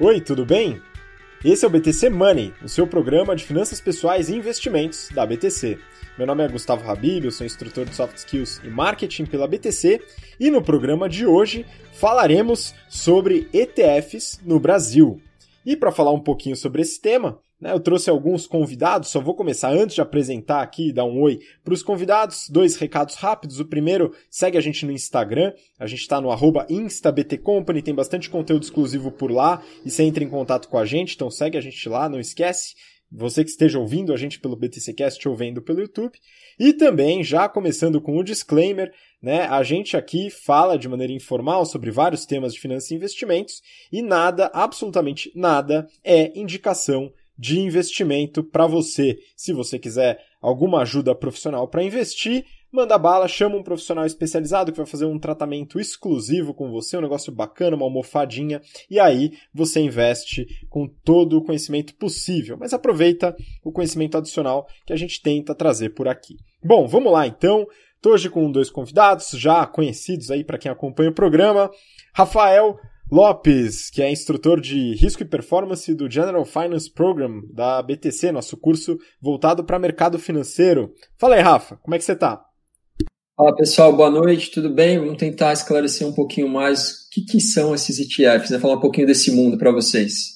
Oi, tudo bem? Esse é o BTC Money, o seu programa de finanças pessoais e investimentos da BTC. Meu nome é Gustavo Habib, eu sou instrutor de Soft Skills e Marketing pela BTC e no programa de hoje falaremos sobre ETFs no Brasil. E para falar um pouquinho sobre esse tema, eu trouxe alguns convidados, só vou começar antes de apresentar aqui dar um oi para os convidados. Dois recados rápidos. O primeiro, segue a gente no Instagram. A gente está no instabtcompany, tem bastante conteúdo exclusivo por lá e você entra em contato com a gente, então segue a gente lá, não esquece. Você que esteja ouvindo a gente pelo BTCcast ou vendo pelo YouTube. E também, já começando com o disclaimer, né, a gente aqui fala de maneira informal sobre vários temas de finanças e investimentos e nada, absolutamente nada, é indicação de investimento para você. Se você quiser alguma ajuda profissional para investir, manda bala, chama um profissional especializado que vai fazer um tratamento exclusivo com você, um negócio bacana, uma almofadinha, e aí você investe com todo o conhecimento possível. Mas aproveita o conhecimento adicional que a gente tenta trazer por aqui. Bom, vamos lá então. Estou hoje com dois convidados já conhecidos aí para quem acompanha o programa. Rafael Lopes, que é instrutor de risco e performance do General Finance Program da BTC, nosso curso voltado para mercado financeiro. Fala aí, Rafa, como é que você está? Fala pessoal, boa noite, tudo bem? Vamos tentar esclarecer um pouquinho mais o que, que são esses ETFs, né? falar um pouquinho desse mundo para vocês.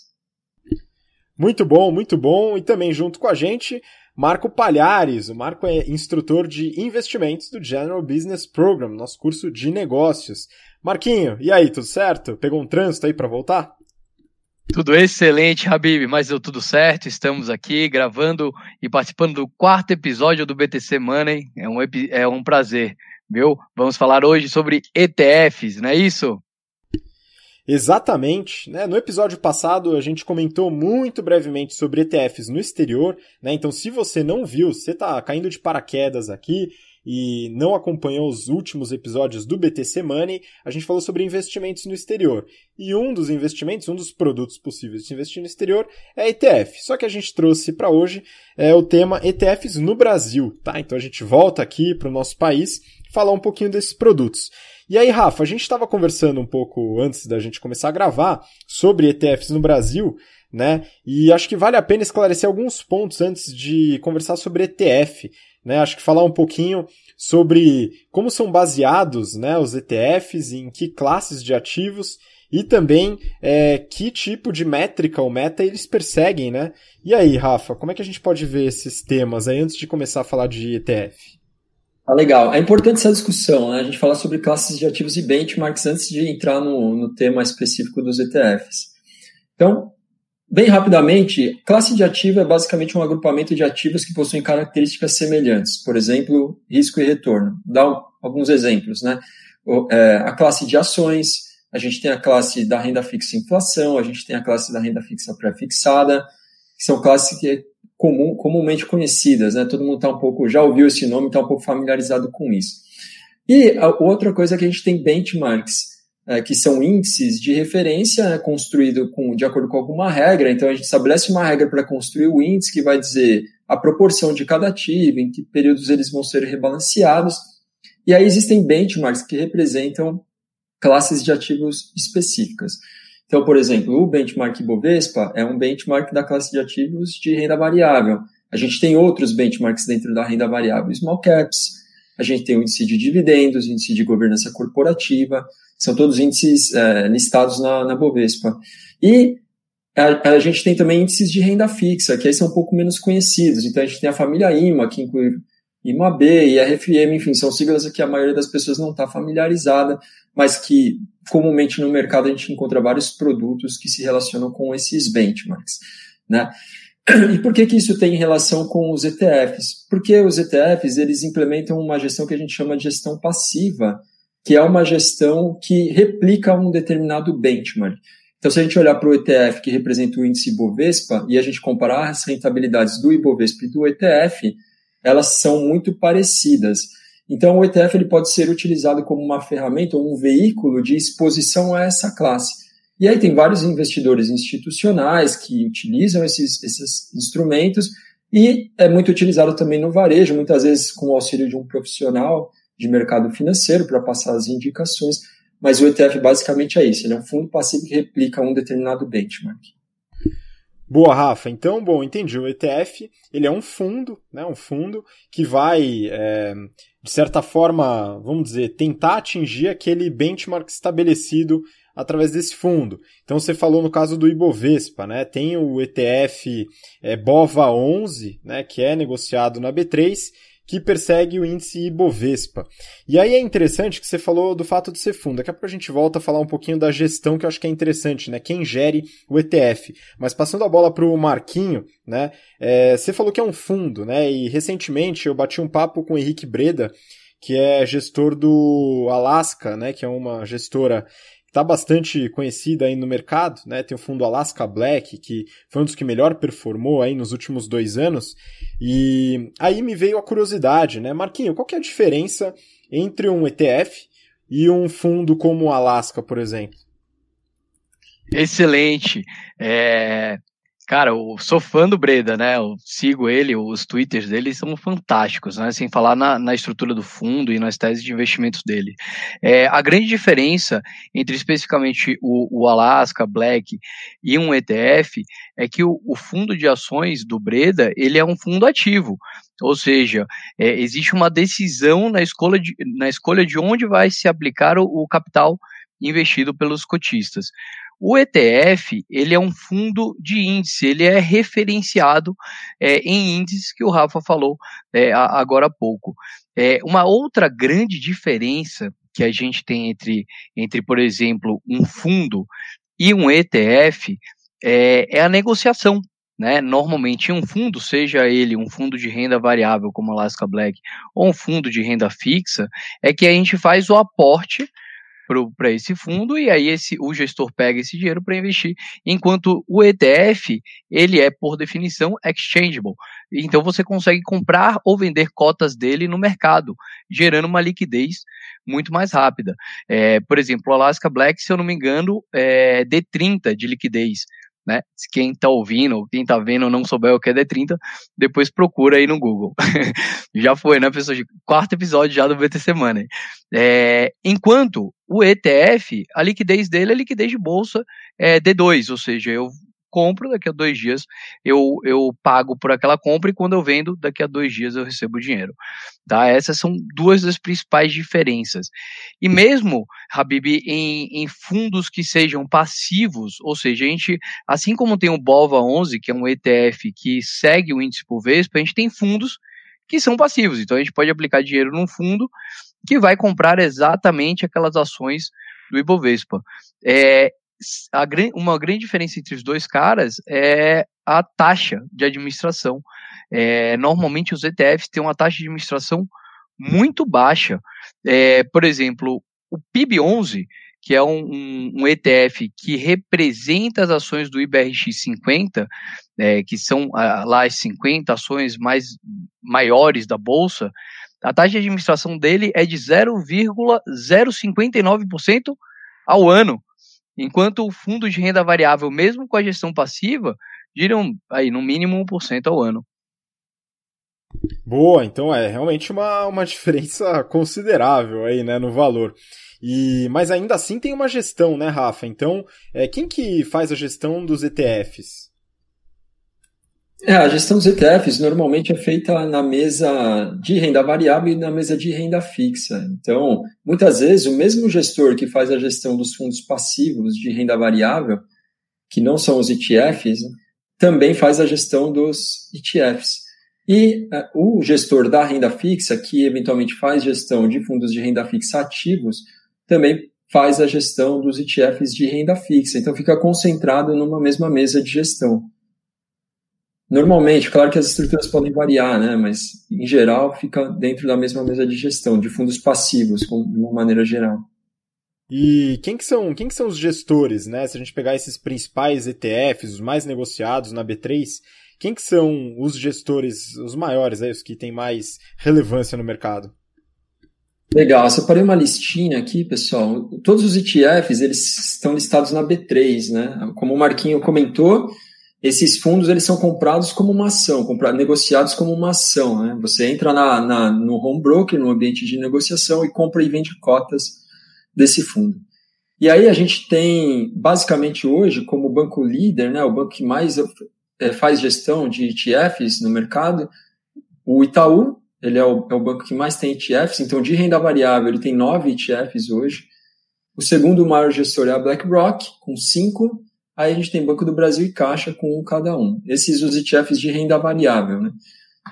Muito bom, muito bom. E também junto com a gente, Marco Palhares. O Marco é instrutor de investimentos do General Business Program, nosso curso de negócios. Marquinho, e aí, tudo certo? Pegou um trânsito aí para voltar? Tudo excelente, Habib, mas deu tudo certo. Estamos aqui gravando e participando do quarto episódio do BTC Money. É um, é um prazer, viu? Vamos falar hoje sobre ETFs, não é isso? Exatamente. Né? No episódio passado a gente comentou muito brevemente sobre ETFs no exterior, né? Então, se você não viu, você está caindo de paraquedas aqui, e não acompanhou os últimos episódios do BTC Money, a gente falou sobre investimentos no exterior. E um dos investimentos, um dos produtos possíveis de investir no exterior é ETF. Só que a gente trouxe para hoje é, o tema ETFs no Brasil, tá? Então a gente volta aqui para o nosso país falar um pouquinho desses produtos. E aí, Rafa, a gente estava conversando um pouco antes da gente começar a gravar sobre ETFs no Brasil, né? E acho que vale a pena esclarecer alguns pontos antes de conversar sobre ETF né? Acho que falar um pouquinho sobre como são baseados né, os ETFs, em que classes de ativos e também é, que tipo de métrica ou meta eles perseguem, né? E aí, Rafa, como é que a gente pode ver esses temas aí antes de começar a falar de ETF? Ah, legal. É importante essa discussão, né? A gente falar sobre classes de ativos e benchmarks antes de entrar no, no tema específico dos ETFs. Então, Bem rapidamente, classe de ativo é basicamente um agrupamento de ativos que possuem características semelhantes, por exemplo, risco e retorno. Dá alguns exemplos, né? É, a classe de ações, a gente tem a classe da renda fixa e inflação, a gente tem a classe da renda fixa pré-fixada, que são classes que comum, comumente conhecidas, né? Todo mundo está um pouco, já ouviu esse nome, está um pouco familiarizado com isso. E outra coisa é que a gente tem benchmarks, é, que são índices de referência né, construído com, de acordo com alguma regra. Então, a gente estabelece uma regra para construir o índice que vai dizer a proporção de cada ativo, em que períodos eles vão ser rebalanceados. E aí existem benchmarks que representam classes de ativos específicas. Então, por exemplo, o benchmark Bovespa é um benchmark da classe de ativos de renda variável. A gente tem outros benchmarks dentro da renda variável, small caps, a gente tem o índice de dividendos, o índice de governança corporativa, são todos índices é, listados na, na Bovespa. E a, a, gente tem também índices de renda fixa, que aí são um pouco menos conhecidos. Então a gente tem a família IMA, que inclui IMAB e RFM, enfim, são siglas que a maioria das pessoas não está familiarizada, mas que comumente no mercado a gente encontra vários produtos que se relacionam com esses benchmarks. Né? E por que, que isso tem relação com os ETFs? Porque os ETFs eles implementam uma gestão que a gente chama de gestão passiva, que é uma gestão que replica um determinado benchmark. Então, se a gente olhar para o ETF, que representa o índice Ibovespa, e a gente comparar as rentabilidades do Ibovespa e do ETF, elas são muito parecidas. Então, o ETF ele pode ser utilizado como uma ferramenta ou um veículo de exposição a essa classe. E aí tem vários investidores institucionais que utilizam esses, esses instrumentos e é muito utilizado também no varejo, muitas vezes com o auxílio de um profissional de mercado financeiro para passar as indicações, mas o ETF basicamente é isso, ele é um fundo passivo que replica um determinado benchmark. Boa, Rafa. Então, bom, entendi. O ETF, ele é um fundo, né? Um fundo que vai, é, de certa forma, vamos dizer, tentar atingir aquele benchmark estabelecido através desse fundo. Então, você falou no caso do Ibovespa, né? Tem o ETF é, BOVA11, né? Que é negociado na B3 que persegue o índice Ibovespa. E aí é interessante que você falou do fato de ser fundo. Daqui a pouco a gente volta a falar um pouquinho da gestão, que eu acho que é interessante, né? Quem gere o ETF. Mas passando a bola para o Marquinho, né? É, você falou que é um fundo, né? E recentemente eu bati um papo com o Henrique Breda, que é gestor do Alaska, né? Que é uma gestora está bastante conhecida aí no mercado, né? Tem o fundo Alaska Black, que foi um dos que melhor performou aí nos últimos dois anos. E aí me veio a curiosidade, né? Marquinho, qual que é a diferença entre um ETF e um fundo como o Alaska, por exemplo? Excelente. É, Cara, eu sou fã do Breda, né? Eu sigo ele, os twitters dele são fantásticos, né? Sem falar na, na estrutura do fundo e nas teses de investimentos dele. É, a grande diferença entre especificamente o, o Alaska, Black e um ETF é que o, o fundo de ações do Breda, ele é um fundo ativo. Ou seja, é, existe uma decisão na escolha, de, na escolha de onde vai se aplicar o, o capital investido pelos cotistas. O ETF, ele é um fundo de índice, ele é referenciado é, em índices que o Rafa falou é, agora há pouco. É, uma outra grande diferença que a gente tem entre, entre, por exemplo, um fundo e um ETF é, é a negociação. Né? Normalmente, um fundo, seja ele um fundo de renda variável, como Alaska Black, ou um fundo de renda fixa, é que a gente faz o aporte para esse fundo e aí esse, o gestor pega esse dinheiro para investir, enquanto o ETF ele é por definição exchangeable, então você consegue comprar ou vender cotas dele no mercado, gerando uma liquidez muito mais rápida. É, por exemplo, o Alaska Black, se eu não me engano, é D30 de liquidez né? Se quem está ouvindo, quem está vendo não souber o que é D30, depois procura aí no Google. já foi, né, pessoal? Quarto episódio já do BTC Money. É, enquanto o ETF, a liquidez dele é liquidez de bolsa é, D2, ou seja, eu compro, daqui a dois dias eu, eu pago por aquela compra e quando eu vendo, daqui a dois dias eu recebo o dinheiro. Tá? Essas são duas das principais diferenças. E mesmo, Habib, em, em fundos que sejam passivos, ou seja, a gente, assim como tem o BOVA11, que é um ETF que segue o índice por Vespa, a gente tem fundos que são passivos. Então a gente pode aplicar dinheiro num fundo que vai comprar exatamente aquelas ações do Ibovespa. É, a, uma grande diferença entre os dois caras é a taxa de administração. É, normalmente os ETFs têm uma taxa de administração muito baixa. É, por exemplo, o PIB11, que é um, um, um, ETF que representa as ações do IBRX 50, é, que são ah, lá as 50 ações mais maiores da bolsa, a taxa de administração dele é de 0,059% ao ano. Enquanto o fundo de renda variável, mesmo com a gestão passiva, giram aí no mínimo 1% ao ano. Boa, então é realmente uma, uma diferença considerável aí, né, no valor. E, mas ainda assim tem uma gestão, né, Rafa? Então, é, quem que faz a gestão dos ETFs? É, a gestão dos ETFs normalmente é feita na mesa de renda variável e na mesa de renda fixa. Então, muitas vezes, o mesmo gestor que faz a gestão dos fundos passivos de renda variável, que não são os ETFs, também faz a gestão dos ETFs. E uh, o gestor da renda fixa, que eventualmente faz gestão de fundos de renda fixa ativos, também faz a gestão dos ETFs de renda fixa. Então, fica concentrado numa mesma mesa de gestão. Normalmente, claro que as estruturas podem variar, né? Mas em geral fica dentro da mesma mesa de gestão, de fundos passivos, de uma maneira geral. E quem que são, quem que são os gestores, né? Se a gente pegar esses principais ETFs, os mais negociados na B3, quem que são os gestores, os maiores, né? os que têm mais relevância no mercado? Legal, eu separei uma listinha aqui, pessoal. Todos os ETFs, eles estão listados na B3, né? Como o Marquinho comentou, esses fundos eles são comprados como uma ação, comprados, negociados como uma ação. Né? Você entra na, na, no home broker, no ambiente de negociação, e compra e vende cotas desse fundo. E aí a gente tem, basicamente hoje, como banco líder, né, o banco que mais é, faz gestão de ETFs no mercado, o Itaú, ele é o, é o, banco que mais tem ETFs, então de renda variável ele tem nove ETFs hoje. O segundo maior gestor é a BlackRock, com cinco. Aí a gente tem Banco do Brasil e Caixa com um cada um. Esses os ETFs de renda variável. Né?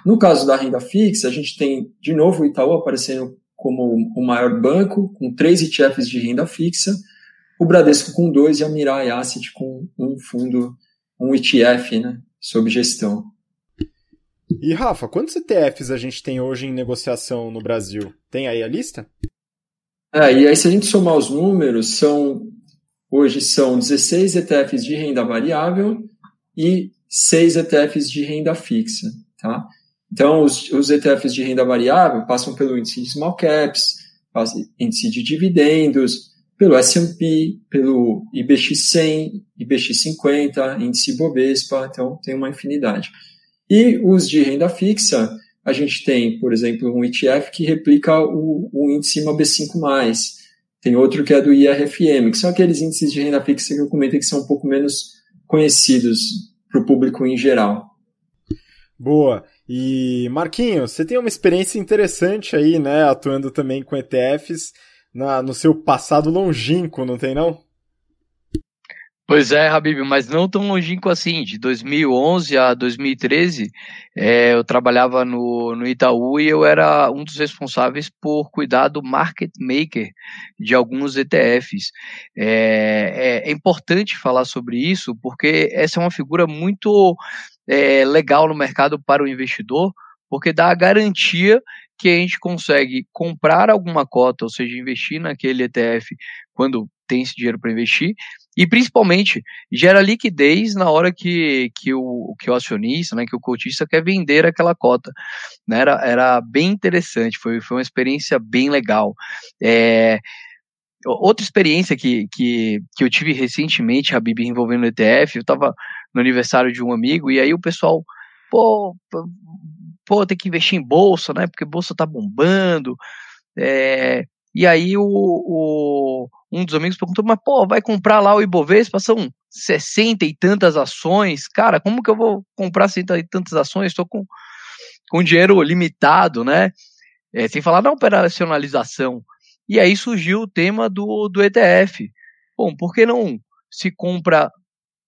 No caso da renda fixa, a gente tem de novo o Itaú aparecendo como o maior banco, com três ETFs de renda fixa, o Bradesco com dois e a Mirai Asset com um fundo, um ETF, né, sob gestão. E Rafa, quantos ETFs a gente tem hoje em negociação no Brasil? Tem aí a lista? É, e aí se a gente somar os números, são hoje são 16 ETFs de renda variável e 6 ETFs de renda fixa, tá? Então, os, os ETFs de renda variável passam pelo índice de small caps, índice de dividendos, pelo S&P, pelo IBX100, IBX50, índice Bovespa, então tem uma infinidade. E os de renda fixa, a gente tem, por exemplo, um ETF que replica o, o índice IMAB5+, tem outro que é do IRFM, que são aqueles índices de renda fixa que eu comentei que são um pouco menos conhecidos para o público em geral. Boa. E Marquinhos, você tem uma experiência interessante aí, né, atuando também com ETFs na, no seu passado longínquo, não tem não? Pois é, Habib, mas não tão longínquo assim. De 2011 a 2013, é, eu trabalhava no, no Itaú e eu era um dos responsáveis por cuidar do market maker de alguns ETFs. É, é, é importante falar sobre isso porque essa é uma figura muito é, legal no mercado para o investidor, porque dá a garantia que a gente consegue comprar alguma cota, ou seja, investir naquele ETF quando tem esse dinheiro para investir, e principalmente gera liquidez na hora que, que, o, que o acionista, né, que o cotista quer vender aquela cota. Né, era, era bem interessante, foi, foi uma experiência bem legal. É, outra experiência que, que, que eu tive recentemente, Habib, envolvendo o ETF, eu estava no aniversário de um amigo, e aí o pessoal, pô, pô, tem que investir em bolsa, né? Porque bolsa tá bombando. É, e aí o, o, um dos amigos perguntou, mas pô, vai comprar lá o Ibovespa? São 60 e tantas ações. Cara, como que eu vou comprar 60 e tantas ações? Estou com, com dinheiro limitado, né? É, sem falar da operacionalização. E aí surgiu o tema do, do ETF. Bom, por que não se compra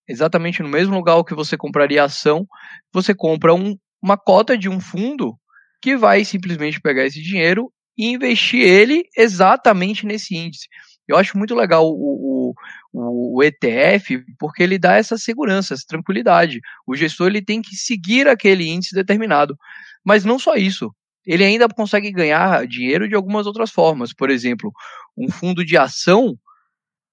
exatamente no mesmo lugar que você compraria ação, você compra um, uma cota de um fundo que vai simplesmente pegar esse dinheiro e investir ele exatamente nesse índice. Eu acho muito legal o, o, o, ETF porque ele dá essa segurança, essa tranquilidade. O gestor ele tem que seguir aquele índice determinado. Mas não só isso. Ele ainda consegue ganhar dinheiro de algumas outras formas. Por exemplo, um fundo de ação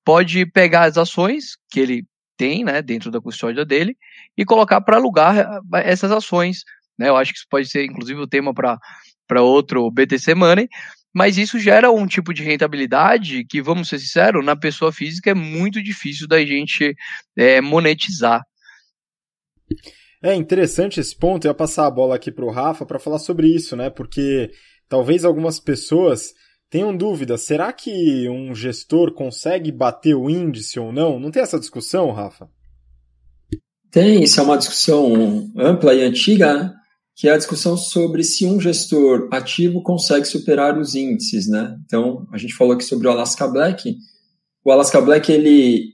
pode pegar as ações que ele tem né, dentro da custódia dele e colocar para alugar eh, essas ações. Né? Eu acho que isso pode ser, inclusive, o tema para outro BTC Money, mas isso gera um tipo de rentabilidade que, vamos ser sinceros, na pessoa física é muito difícil da gente é, monetizar. É interessante esse ponto. Eu ia passar a bola aqui para o Rafa para falar sobre isso, né? Porque talvez algumas pessoas tenham dúvida, será que um gestor consegue bater o índice ou não? Não tem essa discussão, Rafa? Tem, isso é uma discussão ampla e antiga, né? Que é a discussão sobre se um gestor ativo consegue superar os índices, né? Então, a gente falou aqui sobre o Alaska Black. O Alaska Black, ele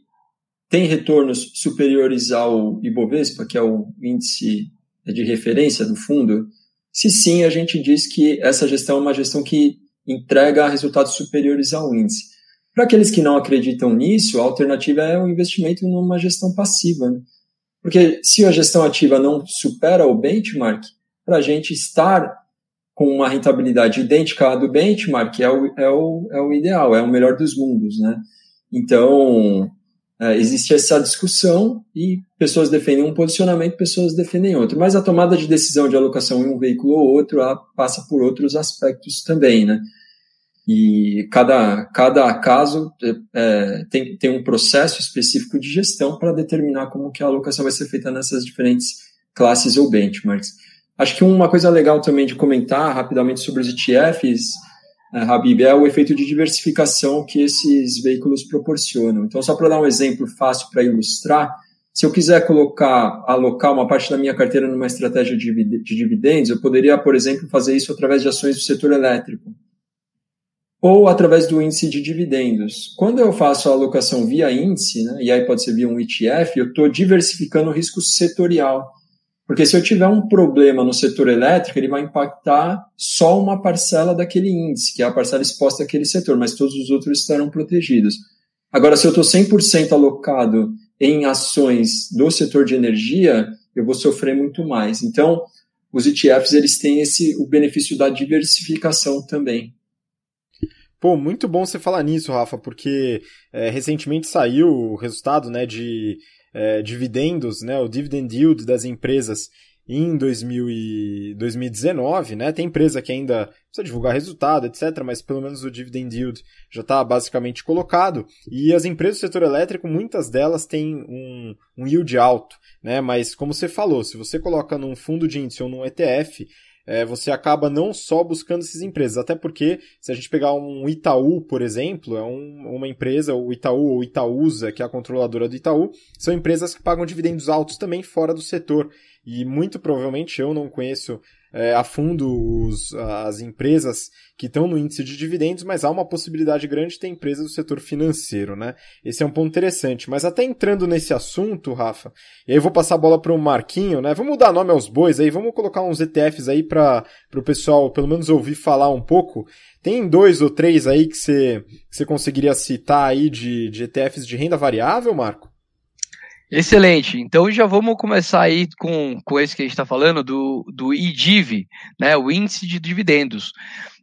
tem retornos superiores ao Ibovespa, que é o índice de referência do fundo? Se sim, a gente diz que essa gestão é uma gestão que entrega resultados superiores ao índice. Para aqueles que não acreditam nisso, a alternativa é o investimento numa gestão passiva. Né? Porque se a gestão ativa não supera o benchmark, para a gente estar com uma rentabilidade idêntica à do benchmark é o, é o, é o ideal, é o melhor dos mundos. Né? Então, é, existe essa discussão e pessoas defendem um posicionamento, pessoas defendem outro. Mas a tomada de decisão de alocação em um veículo ou outro passa por outros aspectos também, né? E cada, cada caso é, tem, tem um processo específico de gestão para determinar como que a alocação vai ser feita nessas diferentes classes ou benchmarks. Acho que uma coisa legal também de comentar rapidamente sobre os ETFs é, Habib, é o efeito de diversificação que esses veículos proporcionam. Então, só para dar um exemplo fácil para ilustrar, se eu quiser colocar, alocar uma parte da minha carteira numa estratégia de dividendos, eu poderia, por exemplo, fazer isso através de ações do setor elétrico ou através do índice de dividendos. Quando eu faço a alocação via índice, né, e aí pode ser via um ETF, eu estou diversificando o risco setorial. Porque se eu tiver um problema no setor elétrico, ele vai impactar só uma parcela daquele índice, que é a parcela exposta àquele setor, mas todos os outros estarão protegidos. Agora, se eu estou 100% alocado em ações do setor de energia, eu vou sofrer muito mais. Então, os ETFs eles têm esse o benefício da diversificação também. Pô, muito bom você falar nisso, Rafa, porque é, recentemente saiu o resultado né, de é, dividendos, né, o dividend yield das empresas em 2000 e 2019, né? Tem empresa que ainda precisa divulgar resultado, etc., mas pelo menos o dividend yield já está basicamente colocado. E as empresas do setor elétrico, muitas delas têm um, um yield alto, né? Mas como você falou, se você coloca num fundo de índice ou num ETF, é, você acaba não só buscando essas empresas, até porque se a gente pegar um Itaú, por exemplo, é um, uma empresa, o Itaú ou Itaúsa, que é a controladora do Itaú, são empresas que pagam dividendos altos também fora do setor. E muito provavelmente eu não conheço é, a fundo os, as empresas que estão no índice de dividendos, mas há uma possibilidade grande de ter empresas do setor financeiro, né? Esse é um ponto interessante. Mas até entrando nesse assunto, Rafa, e aí eu vou passar a bola para o Marquinho, né? Vamos dar nome aos bois aí, vamos colocar uns ETFs aí para o pessoal pelo menos ouvir falar um pouco. Tem dois ou três aí que você, você conseguiria citar aí de, de ETFs de renda variável, Marco? Excelente. Então já vamos começar aí com, com esse que a gente está falando, do, do IDIV, né, o índice de dividendos.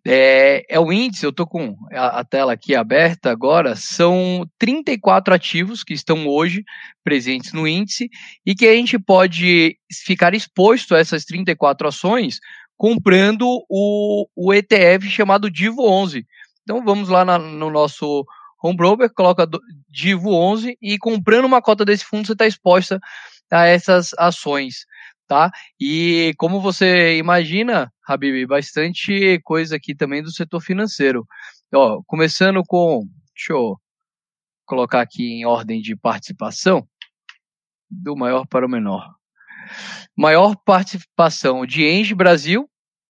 É, é o índice, eu estou com a, a, tela aqui aberta agora, são 34 ativos que estão hoje presentes no índice e que a gente pode ficar exposto a essas 34 ações comprando o, o ETF chamado Divo 11. Então vamos lá na, no nosso home broker, coloca Divo 11 e comprando uma cota desse fundo você está exposta a essas ações, tá? E como você imagina, Habib, bastante coisa aqui também do setor financeiro. Ó, começando com, deixa eu colocar aqui em ordem de participação, do maior para o menor. Maior participação de Enge Brasil,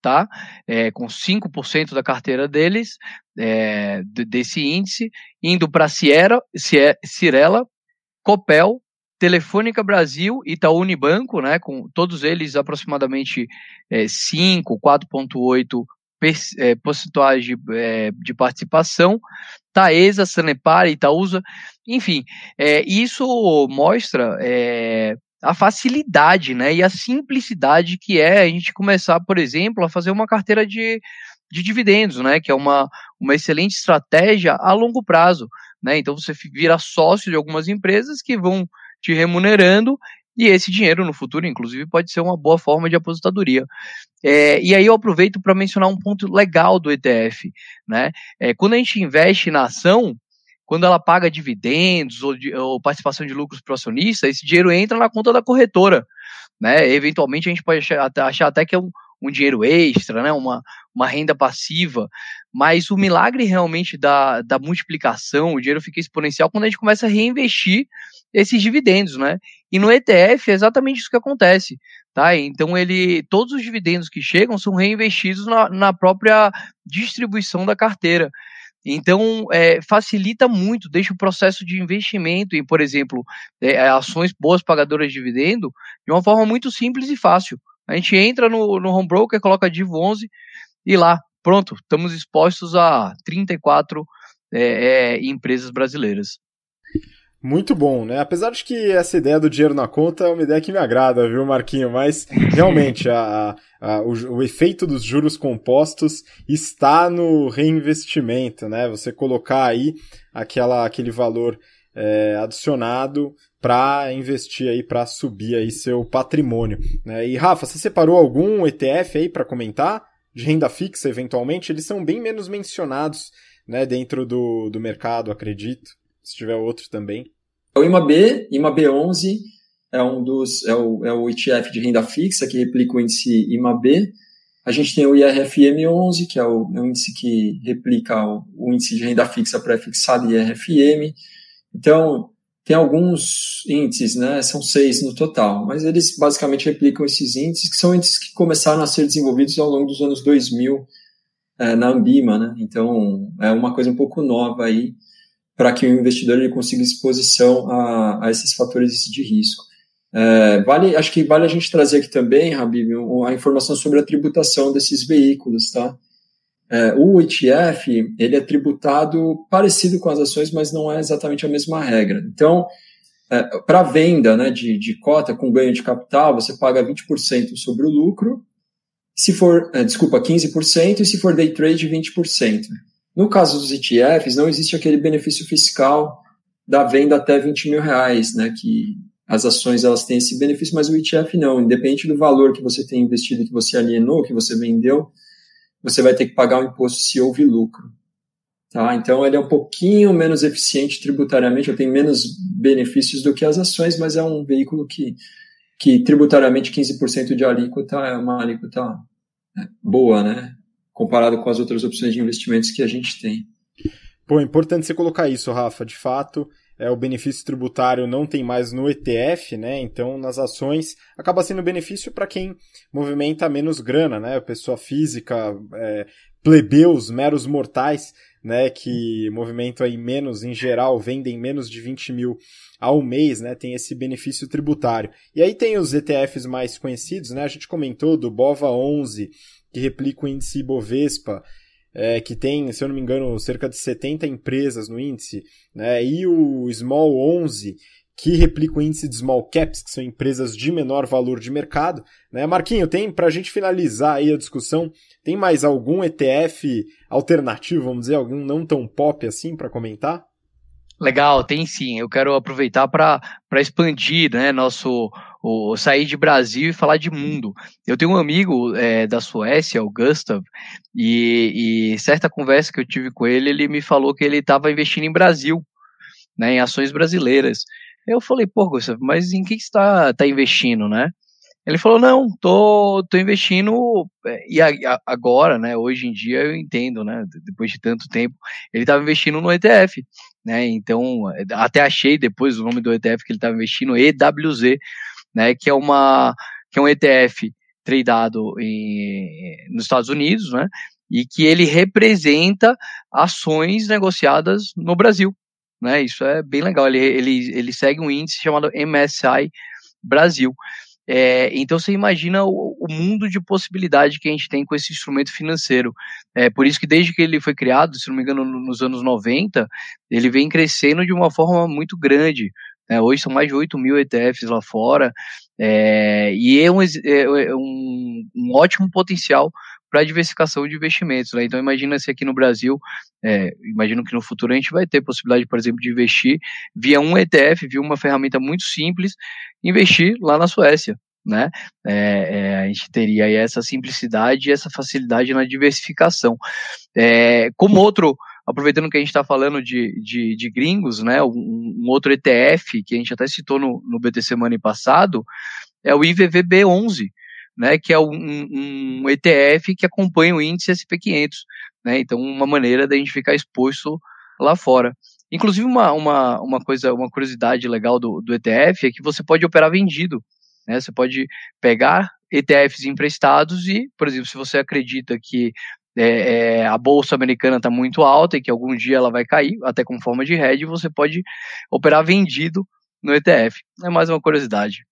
tá? É, com 5% da carteira deles, é, desse índice, indo para Sierra, Cirela, Copel, Telefônica Brasil, Itaú Unibanco, né, com todos eles aproximadamente é, 5, 4,8 é, de, é, de participação, Taesa, Sanepar, Itaúsa, enfim, é, isso mostra é, a facilidade, né, e a simplicidade que é a gente começar, por exemplo, a fazer uma carteira de, de dividendos, né, que é uma, uma excelente estratégia a longo prazo, né, então você vira sócio de algumas empresas que vão te remunerando e esse dinheiro no futuro, inclusive, pode ser uma boa forma de aposentadoria. É, e aí eu aproveito para mencionar um ponto legal do ETF, né, é, quando a gente investe na ação, quando ela paga dividendos ou, de, ou participação de lucros para o acionista, esse dinheiro entra na conta da corretora. Né? Eventualmente a gente pode achar, achar até que é um, um dinheiro extra, né? uma, uma renda passiva, mas o milagre realmente da, da multiplicação, o dinheiro fica exponencial quando a gente começa a reinvestir esses dividendos, né? E no ETF é exatamente isso que acontece, tá? Então ele, todos os dividendos que chegam são reinvestidos na, na própria distribuição da carteira. Então, é, facilita muito, deixa o processo de investimento em, por exemplo, é, ações boas pagadoras de dividendo de uma forma muito simples e fácil. A gente entra no, no home broker, coloca Div 11 e lá, pronto, estamos expostos a 34 é, é, empresas brasileiras. Muito bom, né? Apesar de que essa ideia do dinheiro na conta é uma ideia que me agrada, viu, Marquinho? Mas realmente a, a, o, o, efeito dos juros compostos está no reinvestimento, né? Você colocar aí aquela, aquele valor é, adicionado para investir aí, para subir aí seu patrimônio. Né? E Rafa, você separou algum ETF aí para comentar? De renda fixa, eventualmente? Eles são bem menos mencionados né, dentro do, do mercado, acredito se tiver outro também. É o IMAB, IMAB11 é um dos é o, é o ETF de renda fixa que replica o índice IMAB. A gente tem o IRFM11, que é o, é o índice que replica o, o índice de renda fixa pré-fixado IRFM. Então, tem alguns índices, né? São seis no total, mas eles basicamente replicam esses índices, que são índices que começaram a ser desenvolvidos ao longo dos anos 2000 é, na Ambima, né? Então, é uma coisa um pouco nova aí para que o investidor ele consiga exposição a, a esses fatores de risco. É, vale, acho que vale a gente trazer aqui também, Habib, a informação sobre a tributação desses veículos, tá? É, o ETF, ele é tributado parecido com as ações, mas não é exatamente a mesma regra. Então, é, para venda né, de, de cota com ganho de capital, você paga 20% sobre o lucro, se for, é, desculpa, 15%, e se for day trade, 20%. No caso dos ETFs, não existe aquele benefício fiscal da venda até 20 mil reais, né? Que as ações elas têm esse benefício, mas o ETF não. Independente do valor que você tem investido, que você alienou, que você vendeu, você vai ter que pagar o imposto se houve lucro. Tá? Então ele é um pouquinho menos eficiente tributariamente, tem menos benefícios do que as ações, mas é um veículo que, que tributariamente 15% de alíquota é uma alíquota é, boa, né? Comparado com as outras opções de investimentos que a gente tem. Pô, é importante você colocar isso, Rafa. De fato, é, o benefício tributário não tem mais no ETF, né? Então, nas ações, acaba sendo benefício para quem movimenta menos grana, né? Pessoa física, é, plebeus, meros mortais, né? Que movimentam aí menos, em geral, vendem menos de 20 mil ao mês, né? Tem esse benefício tributário. E aí tem os ETFs mais conhecidos, né? A gente comentou do BOVA 11, que replica o índice Ibovespa, é, que tem, se eu não me engano, cerca de 70 empresas no índice, né, e o Small 11, que replica o índice de Small Caps, que são empresas de menor valor de mercado. Né? Marquinho, tem, para a gente finalizar aí a discussão, tem mais algum ETF alternativo, vamos dizer, algum não tão pop assim para comentar? Legal, tem sim. Eu quero aproveitar para expandir né, nosso o, sair de Brasil e falar de mundo. Eu tenho um amigo é, da Suécia, o Gustav, e, e, certa conversa que eu tive com ele, ele me falou que ele estava investindo em Brasil, né, em ações brasileiras. Eu falei, pô, Gustav, mas em que, está tá investindo, né? Ele falou, não, tô, tô investindo, é, e agora, né, hoje em dia eu entendo, né, depois de tanto tempo, ele estava investindo no ETF, né, então, até achei depois o nome do ETF que ele estava investindo, EWZ, né, que é uma que é um ETF tradeado em, nos Estados Unidos, né, e que ele representa ações negociadas no Brasil, né, isso é bem legal, ele, ele, ele segue um índice chamado MSI Brasil. É, então você imagina o, o, mundo de possibilidade que a gente tem com esse instrumento financeiro. É por isso que desde que ele foi criado, se não me engano, nos anos 90, ele vem crescendo de uma forma muito grande. Né? Hoje são mais de 8 mil ETFs lá fora, é, e é um, é, é um, um ótimo potencial para diversificação de investimentos. Né? Então, imagina se aqui no Brasil, é, imagino que no futuro a gente vai ter possibilidade, por exemplo, de investir via um ETF, via uma ferramenta muito simples, investir lá na Suécia. Né? É, é, a gente teria essa simplicidade e essa facilidade na diversificação. É, como outro aproveitando que a gente está falando de, de, de, gringos, né, um, um, outro ETF que a gente até citou no, no BTC Money passado é o IVVB11, né, que é um, um, ETF que acompanha o índice SP500, né, então uma maneira da gente ficar exposto lá fora. Inclusive uma, uma, uma coisa, uma curiosidade legal do, do ETF é que você pode operar vendido, né, você pode pegar ETFs emprestados e, por exemplo, se você acredita que é, é, a bolsa americana está muito alta e que algum dia ela vai cair, até com forma de hedge, você pode operar vendido no ETF. É mais uma curiosidade.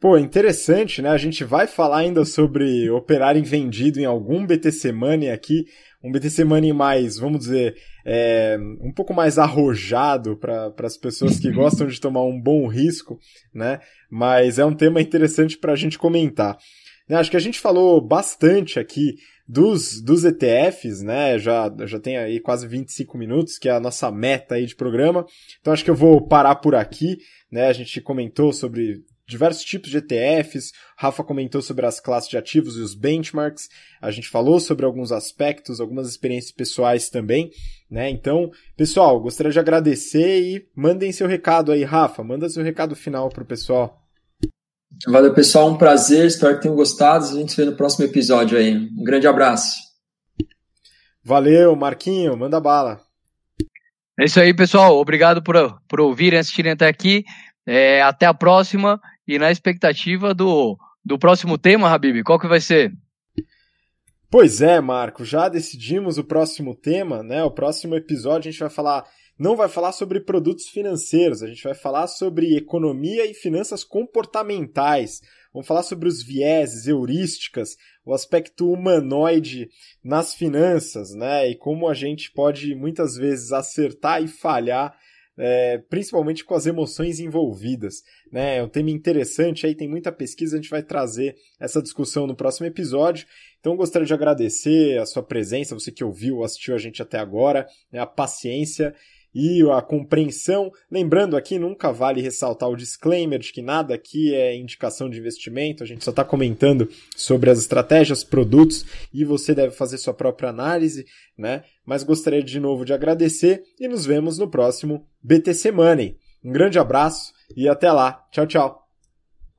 Pô, interessante, né? A gente vai falar ainda sobre operar em vendido em algum BTC Money aqui, um BTC Money mais, vamos dizer, é, um pouco mais arrojado para as pessoas que gostam de tomar um bom risco, né? Mas é um tema interessante para a gente comentar. Acho que a gente falou bastante aqui dos, dos ETFs, né? Já, já tem aí quase 25 minutos, que é a nossa meta aí de programa. Então acho que eu vou parar por aqui, né? A gente comentou sobre diversos tipos de ETFs, Rafa comentou sobre as classes de ativos e os benchmarks, a gente falou sobre alguns aspectos, algumas experiências pessoais também, né? Então, pessoal, gostaria de agradecer e mandem seu recado aí, Rafa, manda seu recado final pro pessoal. Valeu, pessoal. Um prazer. Espero que tenham gostado. A gente se vê no próximo episódio aí. Um grande abraço. Valeu, Marquinho. Manda bala. É isso aí, pessoal. Obrigado por, por ouvirem, assistirem até aqui. É, até a próxima e na expectativa do, do próximo tema, Habib. Qual que vai ser? Pois é, Marco, já decidimos o próximo tema, né? O próximo episódio a gente vai falar, não vai falar sobre produtos financeiros, a gente vai falar sobre economia e finanças comportamentais. Vamos falar sobre os vieses, heurísticas, o aspecto humanoide nas finanças, né? E como a gente pode muitas vezes acertar e falhar é, principalmente com as emoções envolvidas. Né? É um tema interessante, aí tem muita pesquisa, a gente vai trazer essa discussão no próximo episódio. Então gostaria de agradecer a sua presença, você que ouviu, assistiu a gente até agora, né? a paciência e a compreensão. Lembrando aqui, nunca vale ressaltar o disclaimer de que nada aqui é indicação de investimento, a gente só está comentando sobre as estratégias, produtos e você deve fazer sua própria análise, né? Mas gostaria de novo de agradecer e nos vemos no próximo BTC Money. Um grande abraço e até lá. Tchau, tchau.